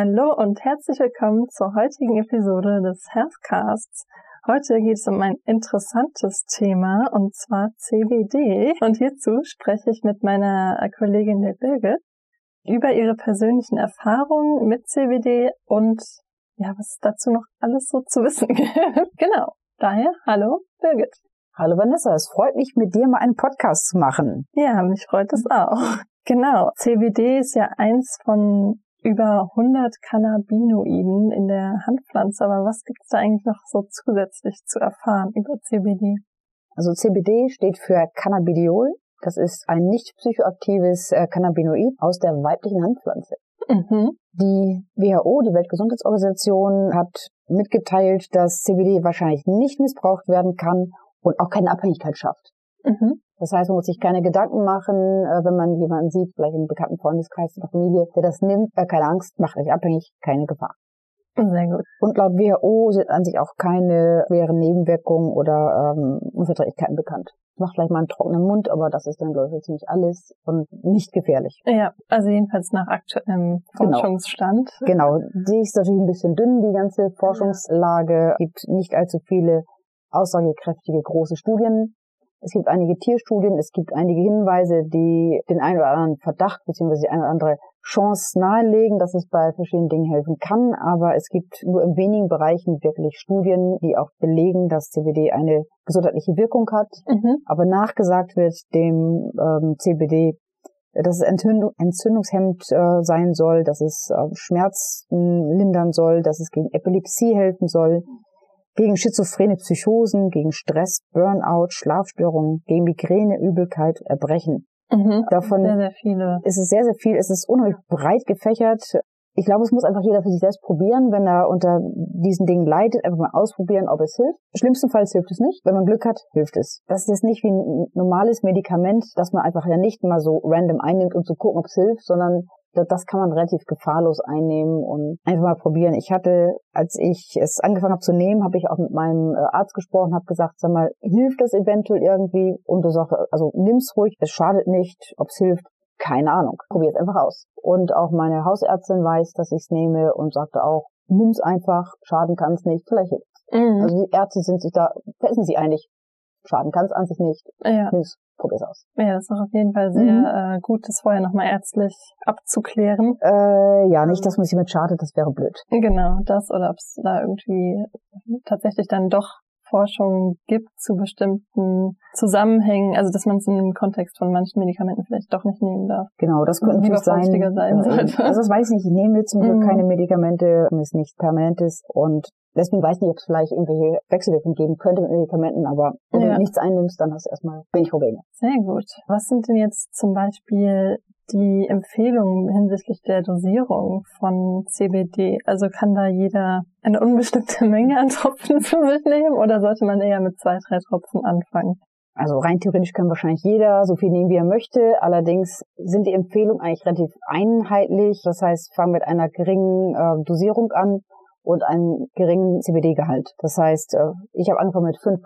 Hallo und herzlich willkommen zur heutigen Episode des Healthcasts. Heute geht es um ein interessantes Thema und zwar CBD. Und hierzu spreche ich mit meiner Kollegin der Birgit über ihre persönlichen Erfahrungen mit CBD und ja, was dazu noch alles so zu wissen gibt. genau. Daher, hallo Birgit. Hallo Vanessa, es freut mich, mit dir mal einen Podcast zu machen. Ja, mich freut es auch. Genau. CBD ist ja eins von über 100 Cannabinoiden in der Handpflanze. Aber was gibt es da eigentlich noch so zusätzlich zu erfahren über CBD? Also CBD steht für Cannabidiol. Das ist ein nicht psychoaktives äh, Cannabinoid aus der weiblichen Handpflanze. Mhm. Die WHO, die Weltgesundheitsorganisation, hat mitgeteilt, dass CBD wahrscheinlich nicht missbraucht werden kann und auch keine Abhängigkeit schafft. Mhm. Das heißt, man muss sich keine Gedanken machen, äh, wenn man jemanden sieht, vielleicht im bekannten Freundeskreis oder Familie, der das nimmt, äh, keine Angst, macht euch abhängig, keine Gefahr. Sehr gut. Und laut WHO sind an sich auch keine schweren Nebenwirkungen oder ähm, Unverträglichkeiten bekannt. Macht vielleicht mal einen trockenen Mund, aber das ist dann, glaube ich, ziemlich alles und nicht gefährlich. Ja, also jedenfalls nach aktuellem genau. Forschungsstand. Genau. Die ist natürlich ein bisschen dünn, die ganze Forschungslage. Es gibt nicht allzu viele aussagekräftige große Studien. Es gibt einige Tierstudien, es gibt einige Hinweise, die den einen oder anderen Verdacht bzw. die eine oder andere Chance nahelegen, dass es bei verschiedenen Dingen helfen kann, aber es gibt nur in wenigen Bereichen wirklich Studien, die auch belegen, dass CBD eine gesundheitliche Wirkung hat. Mhm. Aber nachgesagt wird dem ähm, CBD, dass es Entzündung, entzündungshemmend äh, sein soll, dass es äh, Schmerzen lindern soll, dass es gegen Epilepsie helfen soll, gegen schizophrene Psychosen, gegen Stress, Burnout, Schlafstörungen, gegen Migräne, Übelkeit, Erbrechen. Mhm, Davon sehr, sehr viele. ist es sehr, sehr viel. Es ist unheimlich breit gefächert. Ich glaube, es muss einfach jeder für sich selbst probieren, wenn er unter diesen Dingen leidet, einfach mal ausprobieren, ob es hilft. Schlimmstenfalls hilft es nicht. Wenn man Glück hat, hilft es. Das ist jetzt nicht wie ein normales Medikament, das man einfach ja nicht mal so random einnimmt, um zu gucken, ob es hilft, sondern das kann man relativ gefahrlos einnehmen und einfach mal probieren. Ich hatte, als ich es angefangen habe zu nehmen, habe ich auch mit meinem äh, Arzt gesprochen, habe gesagt, sag mal, hilft das eventuell irgendwie? Und du sagst, also nimm's ruhig, es schadet nicht, ob es hilft, keine Ahnung. Probier es einfach aus. Und auch meine Hausärztin weiß, dass ich es nehme und sagte auch, nimm's einfach, schaden kann es nicht, vielleicht hilft mhm. Also die Ärzte sind sich da, wissen sie einig, schaden kann es an sich nicht, ja. nimm's probier's aus. Ja, das ist auch auf jeden Fall sehr mhm. äh, gut, das vorher nochmal ärztlich abzuklären. Äh, ja, nicht, dass man sich mit schadet, das wäre blöd. Genau, das oder ob es da irgendwie tatsächlich dann doch Forschung gibt zu bestimmten Zusammenhängen, also dass man es in dem Kontext von manchen Medikamenten vielleicht doch nicht nehmen darf. Genau, das könnte natürlich sein. sein sollte. Also das weiß ich nicht, ich nehme zum Glück mhm. keine Medikamente, es ist nicht permanentes und Deswegen weiß ich nicht, ob es vielleicht irgendwelche Wechselwirkungen geben könnte mit Medikamenten, aber wenn ja. du nichts einnimmst, dann hast du erstmal wenig Probleme. Sehr gut. Was sind denn jetzt zum Beispiel die Empfehlungen hinsichtlich der Dosierung von CBD? Also kann da jeder eine unbestimmte Menge an Tropfen zu sich nehmen oder sollte man eher mit zwei, drei Tropfen anfangen? Also rein theoretisch kann wahrscheinlich jeder so viel nehmen, wie er möchte. Allerdings sind die Empfehlungen eigentlich relativ einheitlich. Das heißt, fang mit einer geringen äh, Dosierung an und einen geringen CBD-Gehalt. Das heißt, äh, ich habe angefangen mit 5%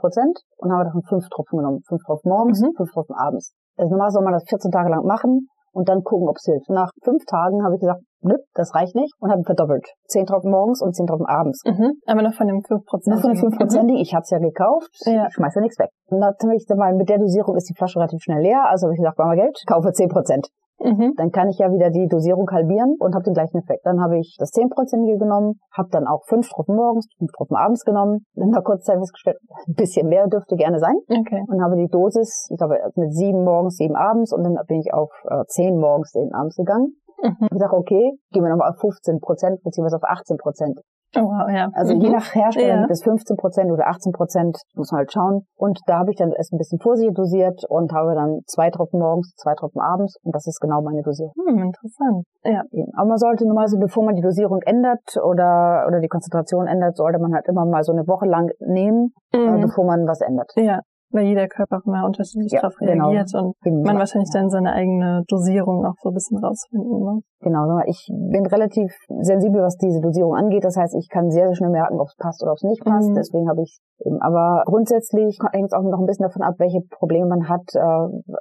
und habe davon 5 Tropfen genommen. 5 Tropfen morgens, mhm. 5 Tropfen abends. Also normal soll man das 14 Tage lang machen und dann gucken, ob es hilft. Nach fünf Tagen habe ich gesagt, nö, das reicht nicht und habe verdoppelt. Zehn Tropfen morgens und zehn Tropfen abends. Mhm. Aber noch von dem 5%. Noch von dem 5%, mhm. ich hatte es ja gekauft, ja. schmeiß ja nichts weg. Und natürlich, mal, mit der Dosierung ist die Flasche relativ schnell leer, also habe ich gesagt, brauchen wir Geld, kaufe 10%. Mhm. Dann kann ich ja wieder die Dosierung halbieren und habe den gleichen Effekt. Dann habe ich das 10%ige genommen, habe dann auch fünf Tropfen morgens, fünf Tropfen abends genommen. Dann nach kurzer Zeit festgestellt, ein bisschen mehr dürfte gerne sein. Okay. Und habe die Dosis, ich glaube, mit sieben morgens, sieben abends und dann bin ich auf äh, zehn morgens, zehn abends gegangen. Mhm. Ich sage, okay, gehen wir nochmal auf 15 Prozent beziehungsweise auf 18 Prozent. Oh, ja. Also mhm. je nach Hersteller ja. bis 15 Prozent oder 18 Prozent, muss man halt schauen. Und da habe ich dann erst ein bisschen vorsichtig dosiert und habe dann zwei Tropfen morgens, zwei Tropfen abends und das ist genau meine Dosierung. Hm, interessant. Ja. Aber man sollte normalerweise, bevor man die Dosierung ändert oder, oder die Konzentration ändert, sollte man halt immer mal so eine Woche lang nehmen, äh, mhm. bevor man was ändert. Ja weil jeder Körper auch immer unterschiedlich ja, darauf genau. reagiert genau. und man wahrscheinlich dann seine eigene Dosierung auch so ein bisschen rausfinden muss. Genau, ich bin relativ sensibel, was diese Dosierung angeht. Das heißt, ich kann sehr, sehr schnell merken, ob es passt oder ob es nicht passt. Mhm. Deswegen habe ich eben. Aber grundsätzlich hängt es auch noch ein bisschen davon ab, welche Probleme man hat, äh,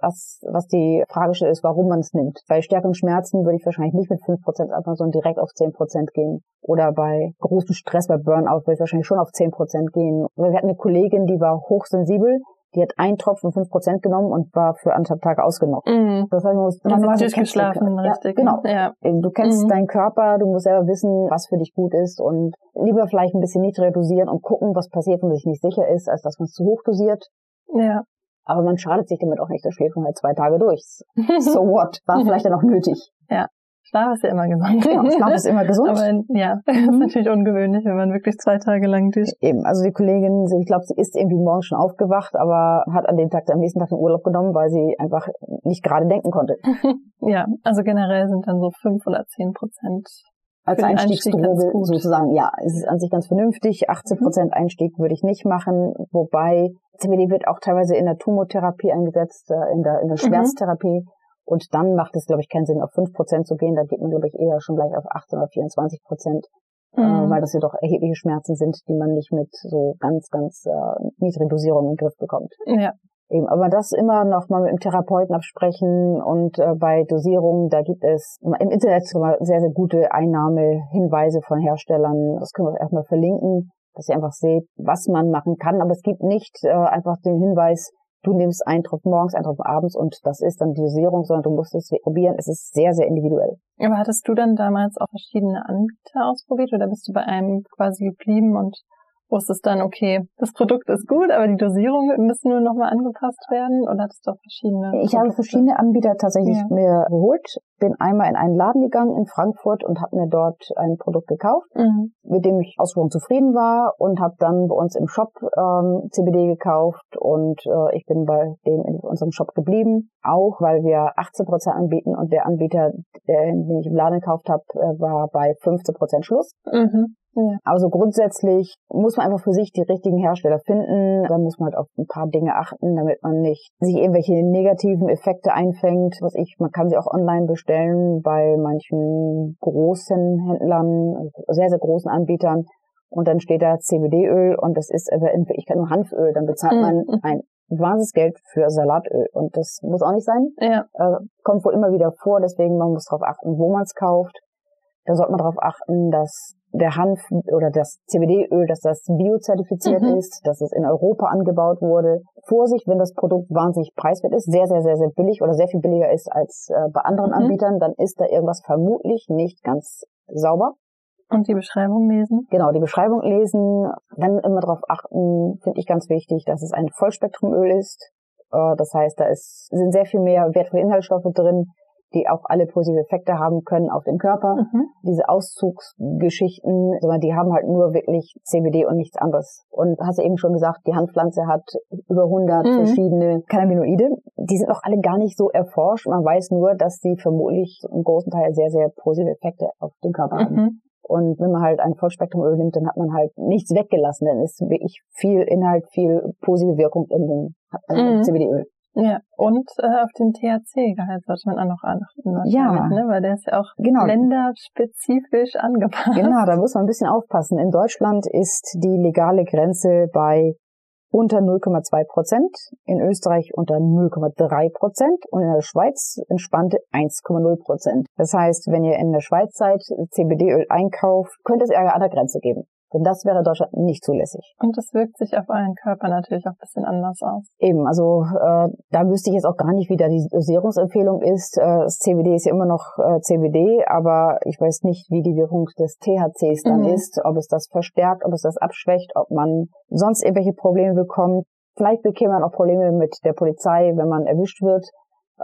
was, was die Frage ist, warum man es nimmt. Bei stärkeren Schmerzen würde ich wahrscheinlich nicht mit 5% einfach so direkt auf 10% gehen. Oder bei großem Stress, bei Burnout würde ich wahrscheinlich schon auf 10% gehen. Wir hatten eine Kollegin, die war hochsensibel die hat einen Tropfen fünf Prozent genommen und war für anderthalb Tage ausgenockt. Mhm. Das heißt, man muss, man muss durchgeschlafen, richtig. Ja, genau. Ja. Du kennst mhm. deinen Körper, du musst selber wissen, was für dich gut ist und lieber vielleicht ein bisschen niedriger dosieren und gucken, was passiert, wenn man sich nicht sicher ist, als dass man es zu hoch dosiert. Ja. Aber man schadet sich damit auch nicht, da schläft man halt zwei Tage durch. So what? War vielleicht dann auch nötig. Ja. Schlaf ist ja immer gesund. Genau, Schlaf ist immer gesund. Aber ja, das ist mhm. natürlich ungewöhnlich, wenn man wirklich zwei Tage lang durch. Eben, also die Kollegin, ich glaube, sie ist irgendwie morgens schon aufgewacht, aber hat an dem Tag, am nächsten Tag den Urlaub genommen, weil sie einfach nicht gerade denken konnte. ja, also generell sind dann so fünf oder zehn Prozent als Einstiegsdroge sozusagen, ja, es ist an sich ganz vernünftig. 18 mhm. Prozent Einstieg würde ich nicht machen, wobei CBD wird auch teilweise in der Tumortherapie eingesetzt, äh, in der, in der mhm. Schmerztherapie. Mhm. Und dann macht es, glaube ich, keinen Sinn, auf 5% zu gehen. Da geht man, glaube ich, eher schon gleich auf 18 oder 24 Prozent, äh, mhm. äh, weil das ja doch erhebliche Schmerzen sind, die man nicht mit so ganz, ganz äh, niedrigen Dosierungen in den Griff bekommt. Ja. Eben, aber das immer noch mal mit dem Therapeuten absprechen und äh, bei Dosierungen, da gibt es im Internet sehr, sehr gute Einnahmehinweise von Herstellern. Das können wir erstmal verlinken, dass ihr einfach seht, was man machen kann. Aber es gibt nicht äh, einfach den Hinweis, du nimmst einen Tropfen morgens, einen Tropfen abends und das ist dann die Dosierung, sondern du musst es probieren. Es ist sehr, sehr individuell. Aber hattest du dann damals auch verschiedene Anbieter ausprobiert oder bist du bei einem quasi geblieben und wusstest dann, okay, das Produkt ist gut, aber die Dosierung müssen nur nochmal angepasst werden oder hattest du auch verschiedene? Ich habe verschiedene Anbieter tatsächlich ja. mir geholt. Bin einmal in einen Laden gegangen in Frankfurt und habe mir dort ein Produkt gekauft, mhm. mit dem ich ausgesprochen zufrieden war und habe dann bei uns im Shop ähm, CBD gekauft und äh, ich bin bei dem in unserem Shop geblieben, auch weil wir 18 Prozent anbieten und der Anbieter, den ich im Laden gekauft habe, äh, war bei 15 Prozent Schluss. Mhm. Ja. Also grundsätzlich muss man einfach für sich die richtigen Hersteller finden. Da muss man halt auf ein paar Dinge achten, damit man nicht sich irgendwelche negativen Effekte einfängt. Was ich, man kann sie auch online bestellen bei manchen großen Händlern, sehr, sehr großen Anbietern. Und dann steht da CBD-Öl und das ist aber in Wirklichkeit nur Hanföl. Dann bezahlt mhm. man ein wahnsinniges Geld für Salatöl. Und das muss auch nicht sein. Ja. Äh, kommt wohl immer wieder vor, deswegen man muss darauf achten, wo man es kauft. Da sollte man darauf achten, dass der Hanf oder das CBD-Öl, dass das biozertifiziert mhm. ist, dass es in Europa angebaut wurde. Vorsicht, wenn das Produkt wahnsinnig preiswert ist, sehr, sehr, sehr, sehr billig oder sehr viel billiger ist als äh, bei anderen mhm. Anbietern, dann ist da irgendwas vermutlich nicht ganz sauber. Und die Beschreibung lesen? Genau, die Beschreibung lesen. Dann immer darauf achten, finde ich ganz wichtig, dass es ein Vollspektrumöl ist. Äh, das heißt, da ist, sind sehr viel mehr wertvolle Inhaltsstoffe drin, die auch alle positive Effekte haben können auf den Körper. Mhm. Diese Auszugsgeschichten, die haben halt nur wirklich CBD und nichts anderes. Und hast du eben schon gesagt, die Handpflanze hat über 100 mhm. verschiedene Cannabinoide. Die sind noch alle gar nicht so erforscht. Man weiß nur, dass die vermutlich im großen Teil sehr, sehr positive Effekte auf den Körper mhm. haben. Und wenn man halt ein Vollspektrumöl nimmt, dann hat man halt nichts weggelassen. Dann ist wirklich viel Inhalt, viel positive Wirkung in dem mhm. CBD-Öl. Ja, und äh, auf den THC-Gehalt sollte man auch noch achten. Ja. Ne? Weil der ist ja auch genau. länderspezifisch angepasst. Genau, da muss man ein bisschen aufpassen. In Deutschland ist die legale Grenze bei unter 0,2 Prozent, in Österreich unter 0,3 Prozent und in der Schweiz entspannte 1,0 Prozent. Das heißt, wenn ihr in der Schweiz seid, CBD-Öl einkauft, könnte es Ärger an der Grenze geben. Denn das wäre Deutschland nicht zulässig. Und das wirkt sich auf euren Körper natürlich auch ein bisschen anders aus. Eben, also äh, da wüsste ich jetzt auch gar nicht, wie da die Dosierungsempfehlung ist. Äh, das CBD ist ja immer noch äh, CBD, aber ich weiß nicht, wie die Wirkung des THCs dann mhm. ist, ob es das verstärkt, ob es das abschwächt, ob man sonst irgendwelche Probleme bekommt. Vielleicht bekäme man auch Probleme mit der Polizei, wenn man erwischt wird.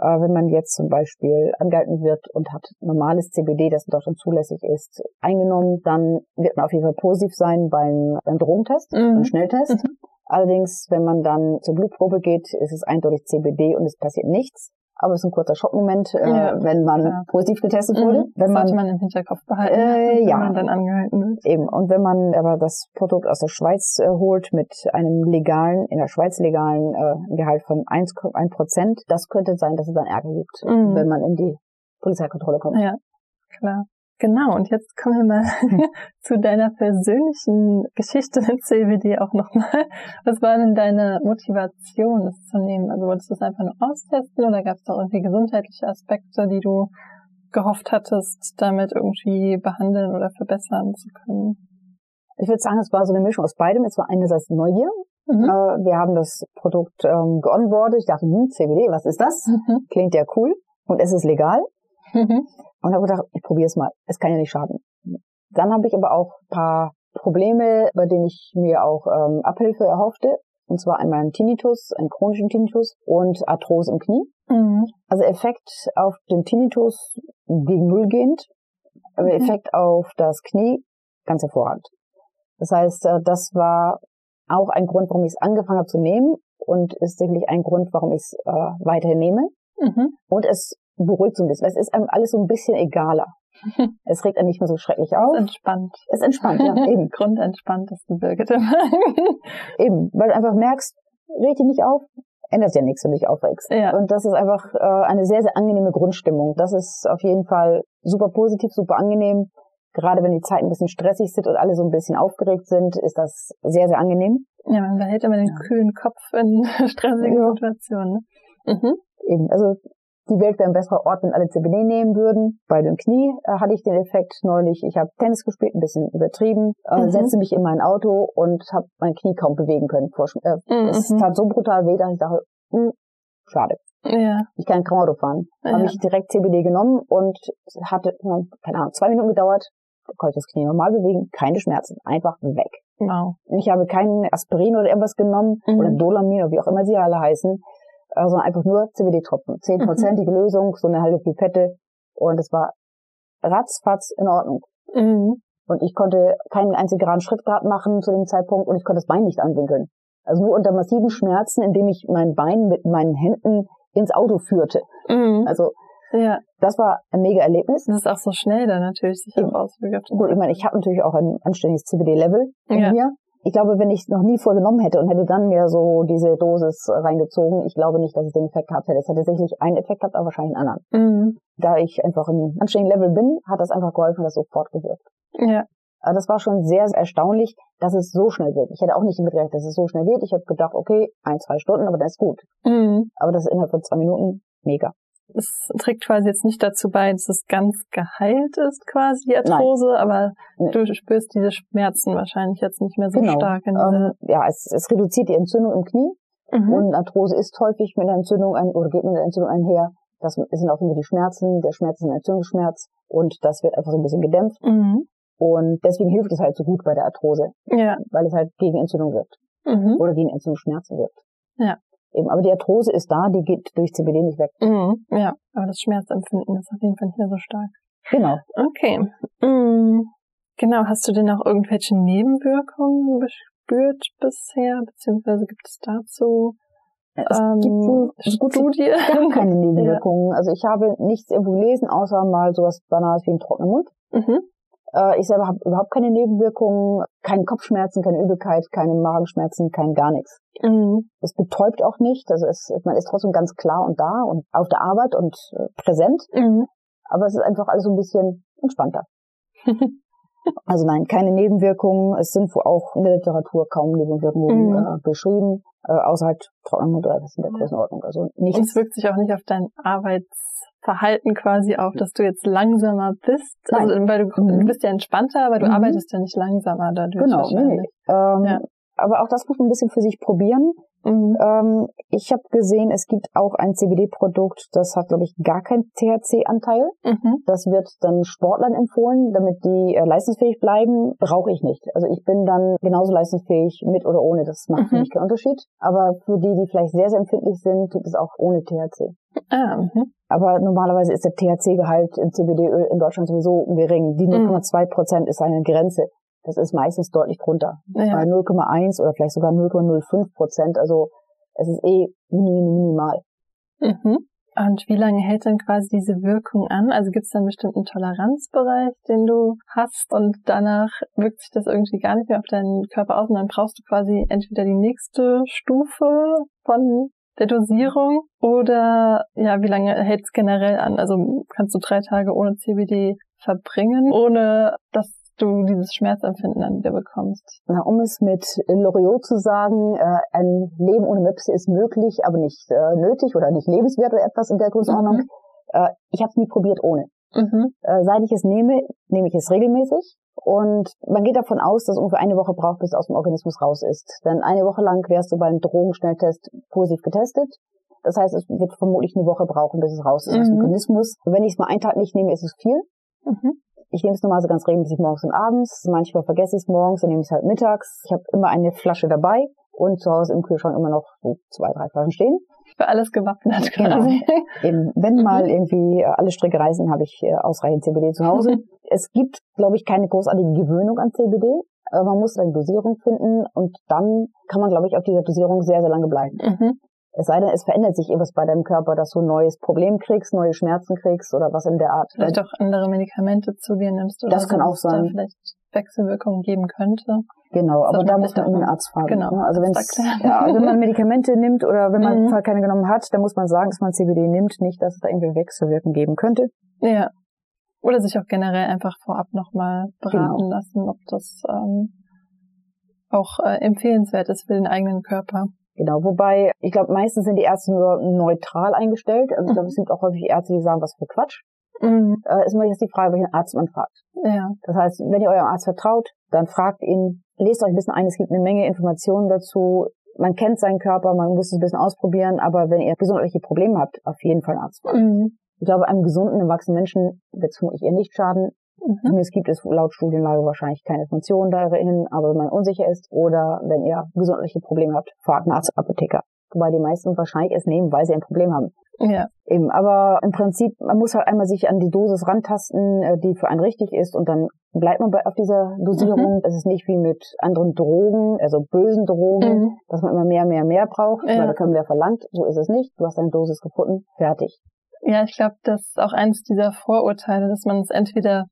Äh, wenn man jetzt zum Beispiel angehalten wird und hat normales CBD, das in Deutschland zulässig ist, eingenommen, dann wird man auf jeden Fall positiv sein beim, beim Drogentest, mhm. beim Schnelltest. Mhm. Allerdings, wenn man dann zur Blutprobe geht, ist es eindeutig CBD und es passiert nichts aber es ist ein kurzer Schockmoment, äh, ja, wenn man ja. positiv getestet wurde. Mhm. Wenn Sollte man, man im Hinterkopf behalten, äh, wenn ja. man dann angehalten wird. Eben. Und wenn man aber das Produkt aus der Schweiz äh, holt mit einem legalen, in der Schweiz legalen äh, Gehalt von 1, 1 Prozent, das könnte sein, dass es dann Ärger gibt, mhm. wenn man in die Polizeikontrolle kommt. Ja. klar. Genau, und jetzt kommen wir mal zu deiner persönlichen Geschichte mit CBD auch nochmal. Was war denn deine Motivation, das zu nehmen? Also wolltest du es einfach nur austesten oder gab es da irgendwie gesundheitliche Aspekte, die du gehofft hattest, damit irgendwie behandeln oder verbessern zu können? Ich würde sagen, es war so eine Mischung aus beidem. Es war einerseits Neugier. Mhm. Äh, wir haben das Produkt ähm, geonboardet. Ich dachte, hm, CBD, was ist das? Mhm. Klingt ja cool. Und es ist legal. Mhm. Und habe gedacht, ich probiere es mal. Es kann ja nicht schaden. Dann habe ich aber auch paar Probleme, bei denen ich mir auch ähm, Abhilfe erhoffte. Und zwar einmal einen Tinnitus, einen chronischen Tinnitus und Arthrose im Knie. Mhm. Also Effekt auf den Tinnitus gegen Null gehend, aber mhm. Effekt auf das Knie ganz hervorragend. Das heißt, äh, das war auch ein Grund, warum ich es angefangen habe zu nehmen und ist sicherlich ein Grund, warum ich es äh, weiterhin nehme. Mhm. Und es beruhigt so ein bisschen. Es ist einem alles so ein bisschen egaler. Es regt einen nicht mehr so schrecklich auf. Es ist entspannt. Es ist entspannt, ja, eben. Grundentspannt ist ein Birgit Eben, weil du einfach merkst, reg dich nicht auf, ändert ja nichts, wenn du dich aufregst. Ja. Und das ist einfach äh, eine sehr, sehr angenehme Grundstimmung. Das ist auf jeden Fall super positiv, super angenehm. Gerade wenn die Zeiten ein bisschen stressig sind und alle so ein bisschen aufgeregt sind, ist das sehr, sehr angenehm. Ja, man behält immer den kühlen Kopf in stressigen ja. Situationen. Ne? Mhm. Eben, also die Welt wäre ein besserer Ort, wenn alle CBD nehmen würden. Bei dem Knie äh, hatte ich den Effekt neulich. Ich habe Tennis gespielt, ein bisschen übertrieben, äh, mhm. setzte mich in mein Auto und habe mein Knie kaum bewegen können. Vor, äh, mhm. Es tat so brutal weh, dass ich dachte, mh, hm, schade. Ja. Ich kann kein Auto fahren. Ja. Habe ich direkt CBD genommen und hatte, keine Ahnung, zwei Minuten gedauert, konnte ich das Knie normal bewegen, keine Schmerzen, einfach weg. Wow. Ich habe keinen Aspirin oder irgendwas genommen mhm. oder Dolamin oder wie auch immer sie alle heißen also einfach nur CBD-Tropfen. Zehnprozentige mhm. Lösung, so eine halbe Pipette. Und es war ratzfatz in Ordnung. Mhm. Und ich konnte keinen einzigen Gramm Schrittgrad machen zu dem Zeitpunkt und ich konnte das Bein nicht anwinkeln. Also nur unter massiven Schmerzen, indem ich mein Bein mit meinen Händen ins Auto führte. Mhm. Also ja. das war ein mega Erlebnis. Das ist auch so schnell dann natürlich sich auch auswirkt. Gut, ich meine, ich habe natürlich auch ein anständiges CBD-Level in ja. mir ich glaube, wenn ich es noch nie vorgenommen hätte und hätte dann mir so diese Dosis reingezogen, ich glaube nicht, dass es den Effekt gehabt hätte. Es hätte sicherlich einen Effekt gehabt, aber wahrscheinlich einen anderen. Mhm. Da ich einfach im anständigen Level bin, hat das einfach geholfen, dass sofort gewirkt. Ja. Aber das war schon sehr, sehr erstaunlich, dass es so schnell wird. Ich hätte auch nicht damit gerechnet, dass es so schnell wird. Ich habe gedacht, okay, ein, zwei Stunden, aber das ist gut. Mhm. Aber das ist innerhalb von zwei Minuten mega es trägt quasi jetzt nicht dazu bei, dass es ganz geheilt ist, quasi die Arthrose, Nein. aber nee. du spürst diese Schmerzen wahrscheinlich jetzt nicht mehr so genau. stark. In ähm, ja, es, es reduziert die Entzündung im Knie mhm. und Arthrose ist häufig mit einer Entzündung ein, oder geht mit einer Entzündung einher. Das sind auch immer die Schmerzen, der Schmerz ist ein Entzündungsschmerz und das wird einfach so ein bisschen gedämpft. Mhm. Und deswegen hilft es halt so gut bei der Arthrose, ja. weil es halt gegen Entzündung wirkt mhm. oder gegen Entzündungsschmerzen wirkt. Ja. Eben, aber die Arthrose ist da, die geht durch CBD nicht weg. Mhm, ja, aber das Schmerzempfinden ist auf jeden Fall nicht mehr so stark. Genau. Okay. Mhm. Genau, hast du denn auch irgendwelche Nebenwirkungen gespürt bisher, beziehungsweise gibt es dazu es ähm, gibt wohl Studie? Gar keine Nebenwirkungen. Ja. Also ich habe nichts irgendwo gelesen, außer mal sowas Banales wie ein trockener Mund. Mhm. Äh, ich selber habe überhaupt keine Nebenwirkungen, keine Kopfschmerzen, keine Übelkeit, keine Magenschmerzen, kein gar nichts. Mhm. Es betäubt auch nicht, also es, man ist trotzdem ganz klar und da und auf der Arbeit und äh, präsent, mhm. aber es ist einfach alles so ein bisschen entspannter. also nein, keine Nebenwirkungen. Es sind auch in der Literatur kaum Nebenwirkungen mhm. äh, beschrieben, äh, außer halt Trocknung oder was in der Größenordnung. Also nichts. Und es wirkt sich auch nicht auf dein Arbeitsverhalten quasi auf, dass du jetzt langsamer bist. Nein. Also weil du, mhm. du bist ja entspannter, aber du mhm. arbeitest ja nicht langsamer dadurch. Genau, nee. Ähm, ja. Aber auch das muss man ein bisschen für sich probieren. Mhm. Ähm, ich habe gesehen, es gibt auch ein CBD-Produkt, das hat, glaube ich, gar keinen THC-Anteil. Mhm. Das wird dann Sportlern empfohlen, damit die äh, leistungsfähig bleiben. Brauche ich nicht. Also ich bin dann genauso leistungsfähig mit oder ohne. Das macht mhm. für mich keinen Unterschied. Aber für die, die vielleicht sehr, sehr empfindlich sind, gibt es auch ohne THC. Ah, mhm. Aber normalerweise ist der THC-Gehalt im CBD-Öl in Deutschland sowieso gering. Die 0,2 mhm. Prozent ist eine Grenze. Das ist meistens deutlich drunter. Ja. Bei 0,1 oder vielleicht sogar 0,05 Prozent. Also es ist eh mini, mini, minimal. Mhm. Und wie lange hält dann quasi diese Wirkung an? Also gibt es dann einen bestimmten Toleranzbereich, den du hast und danach wirkt sich das irgendwie gar nicht mehr auf deinen Körper aus und dann brauchst du quasi entweder die nächste Stufe von der Dosierung oder ja, wie lange hält es generell an? Also kannst du drei Tage ohne CBD verbringen, ohne dass du dieses Schmerzempfinden dann wieder bekommst? Na, um es mit Loriot zu sagen, äh, ein Leben ohne Möpse ist möglich, aber nicht äh, nötig oder nicht lebenswert oder etwas in der Größenordnung. Mhm. Äh, ich habe es nie probiert ohne. Mhm. Äh, seit ich es nehme, nehme ich es regelmäßig. Und man geht davon aus, dass es ungefähr eine Woche braucht, bis es aus dem Organismus raus ist. Denn eine Woche lang wärst du beim Drogenschnelltest positiv getestet. Das heißt, es wird vermutlich eine Woche brauchen, bis es raus ist mhm. aus dem mhm. Organismus. Wenn ich es mal einen Tag nicht nehme, ist es viel. Mhm. Ich nehme es normalerweise ganz regelmäßig morgens und abends. Manchmal vergesse ich es morgens, dann nehme ich es halt mittags. Ich habe immer eine Flasche dabei und zu Hause im Kühlschrank immer noch so zwei, drei Flaschen stehen. Für alles gewappnet genau. Eben, wenn mal irgendwie alle Stricke reißen, habe ich äh, ausreichend CBD zu Hause. es gibt, glaube ich, keine großartige Gewöhnung an CBD. Aber man muss eine Dosierung finden und dann kann man, glaube ich, auf dieser Dosierung sehr, sehr lange bleiben. Mhm. Es sei denn, es verändert sich etwas bei deinem Körper, dass du ein neues Problem kriegst, neue Schmerzen kriegst oder was in der Art. Vielleicht auch andere Medikamente zu dir nimmst oder das kann auch sein. Da vielleicht Wechselwirkungen geben könnte. Genau, aber da muss man immer einen Arzt fragen. Genau. Ne? Also wenn ja, also wenn man Medikamente nimmt oder wenn man mhm. keine genommen hat, dann muss man sagen, dass man CBD nimmt, nicht, dass es da irgendwie Wechselwirkungen geben könnte. Ja. Oder sich auch generell einfach vorab nochmal beraten genau. lassen, ob das ähm, auch äh, empfehlenswert ist für den eigenen Körper. Genau, wobei, ich glaube, meistens sind die Ärzte nur neutral eingestellt. Also ich glaube, es gibt auch häufig Ärzte, die sagen, was für Quatsch. Mhm. Äh, ist immer jetzt die Frage, welchen Arzt man fragt. Ja. Das heißt, wenn ihr eurem Arzt vertraut, dann fragt ihn, lest euch ein bisschen ein, es gibt eine Menge Informationen dazu. Man kennt seinen Körper, man muss es ein bisschen ausprobieren, aber wenn ihr gesundheitliche Probleme habt, auf jeden Fall einen Arzt fragen. Mhm. Ich glaube, einem gesunden, erwachsenen Menschen wird es vermutlich eher nicht schaden. Mhm. Es gibt es laut Studienlage wahrscheinlich keine Informationen darin, aber wenn man unsicher ist oder wenn ihr gesundheitliche Probleme habt, fragt einen Arzt, Apotheker. Wobei die meisten wahrscheinlich es nehmen, weil sie ein Problem haben. Ja. Eben, aber im Prinzip, man muss halt einmal sich an die Dosis rantasten, äh, die für einen richtig ist und dann bleibt man bei, auf dieser Dosierung. Mhm. Es ist nicht wie mit anderen Drogen, also bösen Drogen, mhm. dass man immer mehr, mehr, mehr braucht, ja. weil da können wir verlangt. So ist es nicht. Du hast deine Dosis gefunden, fertig. Ja, ich glaube, das ist auch eines dieser Vorurteile, dass man es entweder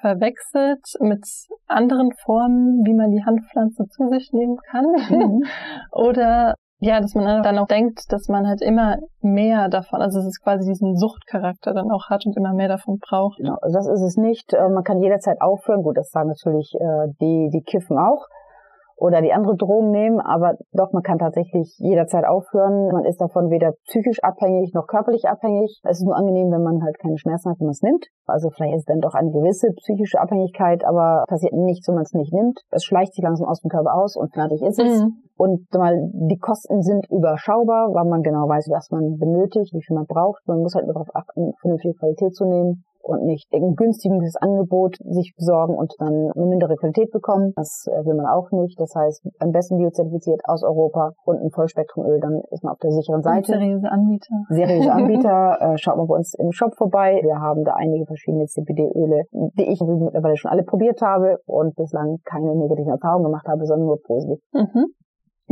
verwechselt mit anderen Formen, wie man die Handpflanze zu sich nehmen kann. Mhm. Oder ja, dass man dann auch denkt, dass man halt immer mehr davon, also dass es quasi diesen Suchtcharakter dann auch hat und immer mehr davon braucht. Genau, also das ist es nicht. Äh, man kann jederzeit aufhören. Gut, das sagen natürlich äh, die, die kiffen auch oder die andere Drogen nehmen, aber doch, man kann tatsächlich jederzeit aufhören. Man ist davon weder psychisch abhängig noch körperlich abhängig. Es ist nur angenehm, wenn man halt keine Schmerzen hat, wenn man es nimmt. Also vielleicht ist es dann doch eine gewisse psychische Abhängigkeit, aber passiert nichts, wenn man es nicht nimmt. Es schleicht sich langsam aus dem Körper aus und fertig ist es. Mhm. Und mal die Kosten sind überschaubar, weil man genau weiß, was man benötigt, wie viel man braucht. Man muss halt nur darauf achten, vernünftige Qualität zu nehmen und nicht ein günstiges Angebot sich besorgen und dann eine mindere Qualität bekommen. Das äh, will man auch nicht. Das heißt, am besten biozertifiziert aus Europa und ein Vollspektrumöl, dann ist man auf der sicheren Seite. Und seriöse Anbieter. Seriöse Anbieter. äh, schaut mal bei uns im Shop vorbei. Wir haben da einige verschiedene CBD-Öle, die ich mittlerweile schon alle probiert habe und bislang keine negativen Erfahrungen gemacht habe, sondern nur positiv. Mhm.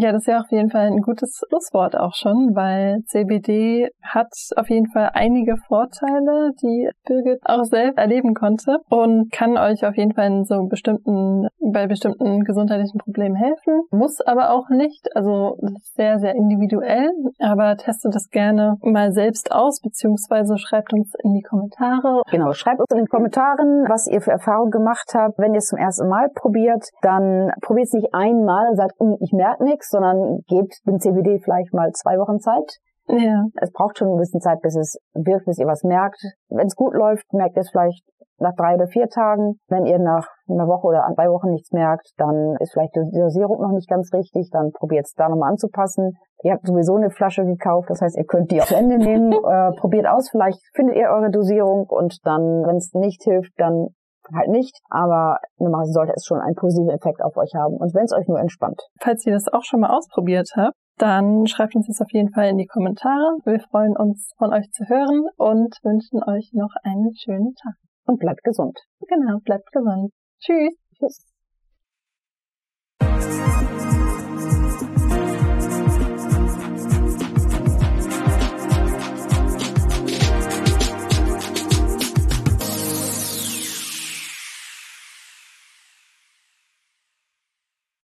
Ja, das ist ja auf jeden Fall ein gutes Schlusswort auch schon, weil CBD hat auf jeden Fall einige Vorteile, die Birgit auch selbst erleben konnte und kann euch auf jeden Fall in so bestimmten, bei bestimmten gesundheitlichen Problemen helfen. Muss aber auch nicht. Also sehr, sehr individuell, aber testet das gerne mal selbst aus, beziehungsweise schreibt uns in die Kommentare. Genau, schreibt uns in den Kommentaren, was ihr für Erfahrungen gemacht habt. Wenn ihr es zum ersten Mal probiert, dann probiert es nicht einmal und sagt, hm, ich merke nichts, sondern gebt dem CBD vielleicht mal zwei Wochen Zeit. Ja. Es braucht schon ein bisschen Zeit, bis es wirkt, bis ihr was merkt. Wenn es gut läuft, merkt ihr es vielleicht nach drei oder vier Tagen. Wenn ihr nach einer Woche oder zwei Wochen nichts merkt, dann ist vielleicht die Dosierung noch nicht ganz richtig. Dann probiert es da nochmal anzupassen. Ihr habt sowieso eine Flasche gekauft, das heißt, ihr könnt die auf Ende nehmen. äh, probiert aus, vielleicht findet ihr eure Dosierung und dann, wenn es nicht hilft, dann halt nicht, aber normalerweise sollte es schon einen positiven Effekt auf euch haben und wenn es euch nur entspannt. Falls ihr das auch schon mal ausprobiert habt, dann schreibt uns das auf jeden Fall in die Kommentare. Wir freuen uns von euch zu hören und wünschen euch noch einen schönen Tag. Und bleibt gesund. Genau, bleibt gesund. Tschüss. Tschüss.